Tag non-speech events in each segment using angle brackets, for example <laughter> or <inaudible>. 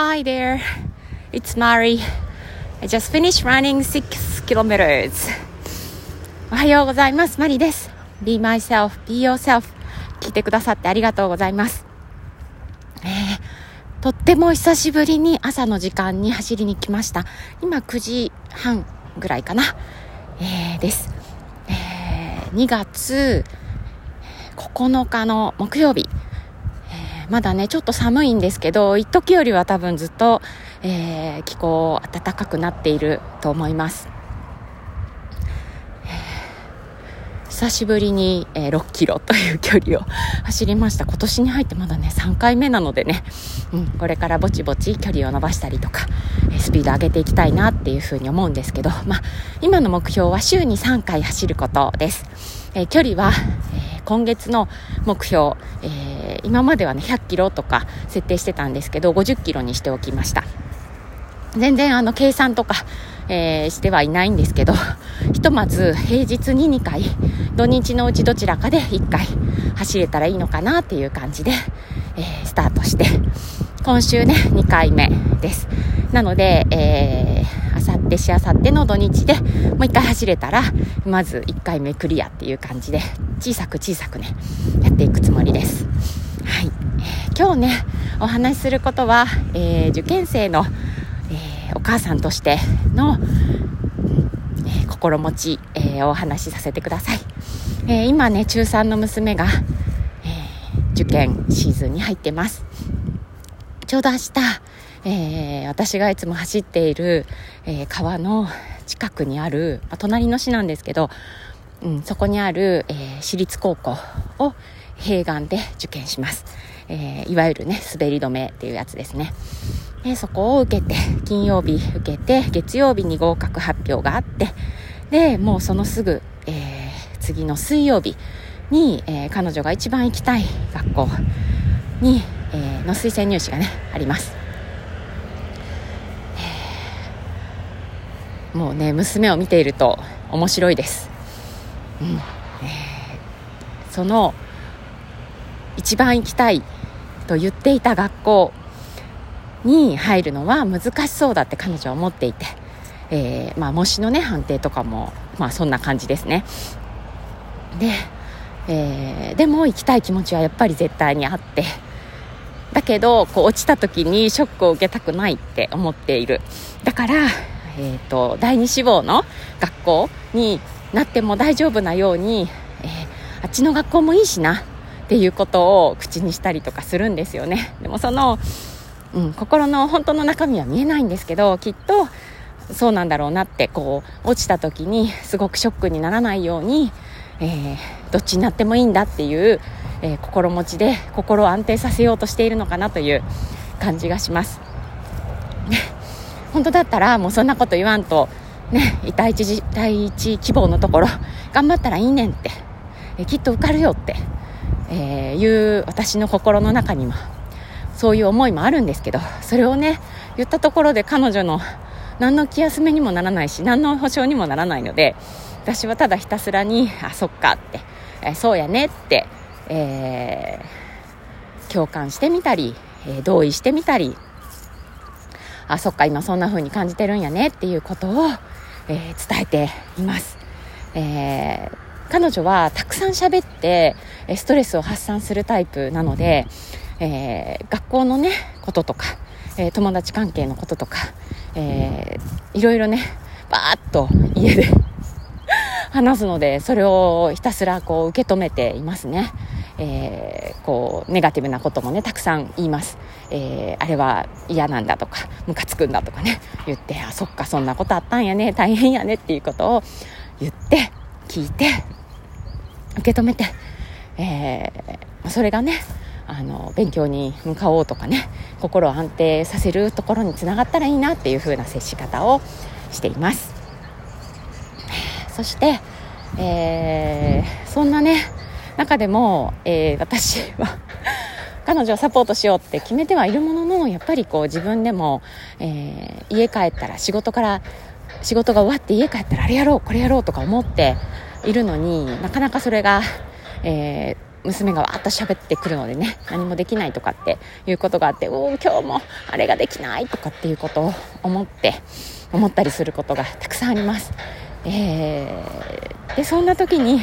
Hi there, it's Mari. I just finished running 6 kilometers. おはようございます。マリです。Be myself, be yourself. 聞いてくださってありがとうございます。えー、とっても久しぶりに朝の時間に走りに来ました。今9時半ぐらいかな。えー、です。えー、2月9日の木曜日。まだね、ちょっと寒いんですけど、一時よりは多分ずっと、えー、気候暖かくなっていると思います。久しぶりに、え、6キロという距離を走りました今年に入ってまだね3回目なのでね、うん、これからぼちぼち距離を伸ばしたりとか、えスピード上げていきたいなっていうふうに思うんですけど、まあ、今の目標は週に3回走ることです、え、距離は、今月の目標、え今まではね100キロとか設定してたんですけど50キロにしておきました全然あの計算とかえー、してはいないんですけど、<laughs> ひとまず平日に2回、土日のうちどちらかで1回走れたらいいのかなっていう感じで、えー、スタートして、今週ね、2回目です。なので、えー、あさってしあさっての土日でもう1回走れたら、まず1回目クリアっていう感じで、小さく小さくね、やっていくつもりです。はい。えー、今日ね、お話しすることは、えー、受験生のえお母さんとしての、えー、心持ち、えー、お話しさせてください、えー、今ね中3の娘が、え受験シーズンに入ってますちょうど明日、え私がいつも走っている、え川の近くにある、まあ、隣の市なんですけど、うん、そこにある、え私立高校を併願で受験します、えいわゆるね滑り止めっていうやつですね。でそこを受けて金曜日受けて月曜日に合格発表があってでもうそのすぐ、えー、次の水曜日に、えー、彼女が一番行きたい学校に、えー、の推薦入試がねあります、えー、もうね娘を見ていると面白いです、うん。えー、その一番行きたいと言っていた学校に入るのは難しそうだって彼女は思っていて、えー、まあ、模試のね判定とかも、まあ、そんな感じですね。で、えー、でも行きたい気持ちはやっぱり絶対にあってだけどこう落ちた時にショックを受けたくないって思っている。だから、えーと、第二志望の学校になっても大丈夫なように、えー、あっちの学校もいいしなっていうことを口にしたりとかするんですよねでもそのうん、心の本当の中身は見えないんですけどきっとそうなんだろうなってこう落ちた時にすごくショックにならないように、えー、どっちになってもいいんだっていう、えー、心持ちで心を安定させようとしているのかなという感じがします。本当だったらもうそんなこと言わんと、ね、<laughs> 第一第一希望のところ <laughs> 頑張ったらいいねんって、え、きっと受かるよって、えいう私の心の中にもそういう思いもあるんですけどそれをね言ったところで彼女の何の気休めにもならないし何の保証にもならないので私はただひたすらにあそっかって、えそうやねって、えー、共感してみたり、えー、同意してみたりあそっか今そんな風に感じてるんやねっていうことを、えー、伝えています、え彼女はたくさん喋ってストレスを発散するタイプなのでえー、学校のねこととか、えー、友達関係のこととか、えー、いろいろねバーッと家で <laughs> 話すのでそれをひたすらこう受け止めていますね、えー、こうネガティブなこともねたくさん言います、えー、あれは嫌なんだとかムカつくんだとかね言ってあそっかそんなことあったんやね大変やねっていうことを言って聞いて受け止めて、えー、それがねあの勉強に向かおうとかね心を安定させるところにつながったらいいなっていう風な接し方をしています。そして、えー、そんなね中でも、えー、私は彼女をサポートしようって決めてはいるもののやっぱりこう自分でも、えー、家帰ったら仕事から仕事が終わって家帰ったらあれやろうこれやろうとか思っているのになかなかそれが、えー娘がわーっと喋ってくるのでね何もできないとかっていうことがあっておお今日もあれができないとかっていうことを思って思ったりすることがたくさんあります。えー、でそんな時に、うん、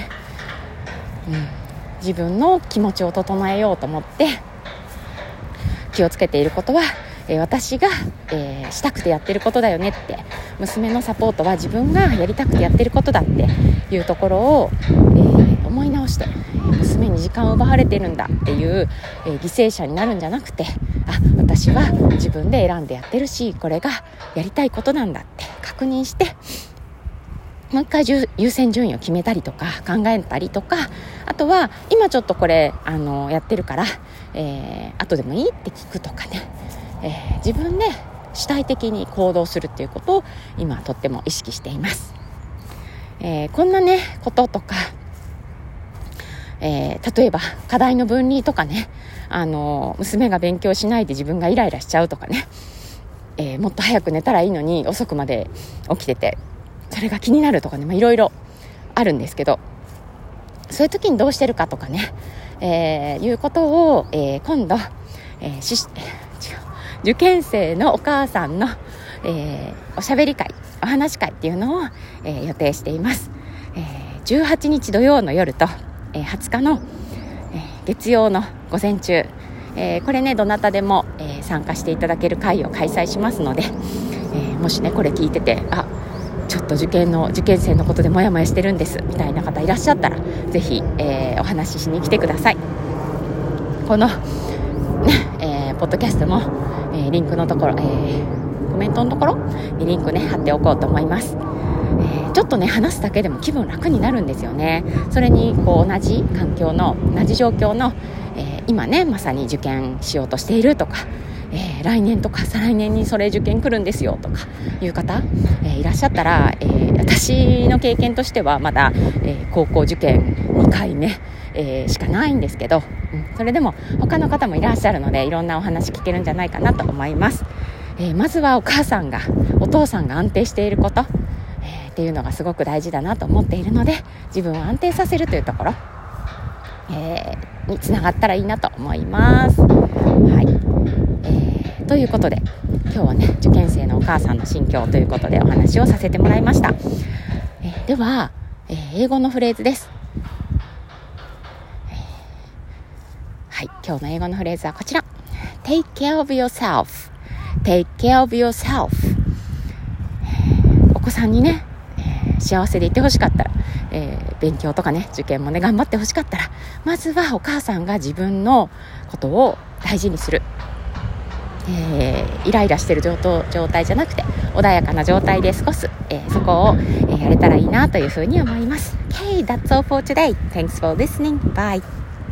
自分の気持ちを整えようと思って気をつけていることはえ私が、えー、したくてやってることだよねって娘のサポートは自分がやりたくてやってることだっていうところを、え、思い直して娘に時間を奪われてるんだっていう、え、犠牲者になるんじゃなくてあ私は自分で選んでやってるしこれがやりたいことなんだって確認してもう一回優先順位を決めたりとか考えたりとかあとは今ちょっとこれあのやってるから、えー、後でもいいって聞くとかね。えー、自分で主体的に行動するっていうことを今とっても意識しています、えー、こんなねこととか、えー、例えば課題の分離とかねあの娘が勉強しないで自分がイライラしちゃうとかね、えもっと早く寝たらいいのに遅くまで起きててそれが気になるとかねいろいろあるんですけどそういう時にどうしてるかとかね、えいうことを、え今度、えし受験生のお母さんの、えー、おしゃべり会お話し会っていうのを、えー、予定しています、えー、18日土曜の夜と、えー、20日の、えー、月曜の午前中、えー、これねどなたでも、えー、参加していただける会を開催しますので、えー、もしねこれ聞いててあちょっと受験の受験生のことでモヤモヤしてるんですみたいな方いらっしゃったらぜひ、えー、お話ししに来てください。この、ね <laughs> えー、ポッドキャストのえー、リンクのところ、えー、コメントのところにリンクね貼っておこうと思います、えー、ちょっとね話すだけでも気分楽になるんですよね。それにこう同じ環境の同じ状況の、え今ねまさに受験しようとしているとかえー、来年とか再来年にそれ受験来るんですよとかいう方、えー、いらっしゃったら、えー、私の経験としてはまだ、え高校受験2回目、えしかないんですけど、うん、それでも他の方もいらっしゃるのでいろんなお話聞けるんじゃないかなと思います、えまずはお母さんがお父さんが安定していること、えっていうのがすごく大事だなと思っているので自分を安定させるというところ、えにつながったらいいなと思います。はい、ということで今日はね受験生のお母さんの心境ということでお話をさせてもらいました、えー、では、えー、英語のフレーズです、はい今日の英語のフレーズはこちら。Take care of yourself. Take care of yourself. お子さんにね、え幸せでいてほしかったらえー、勉強とかね受験もね頑張ってほしかったらまずはお母さんが自分のことを大事にする。えー、イライラしてる状態じゃなくて穏やかな状態で過ごす、えー、そこを、えー、やれたらいいなというふうに思います。Okay, that's all for today. Thanks for listening. Bye.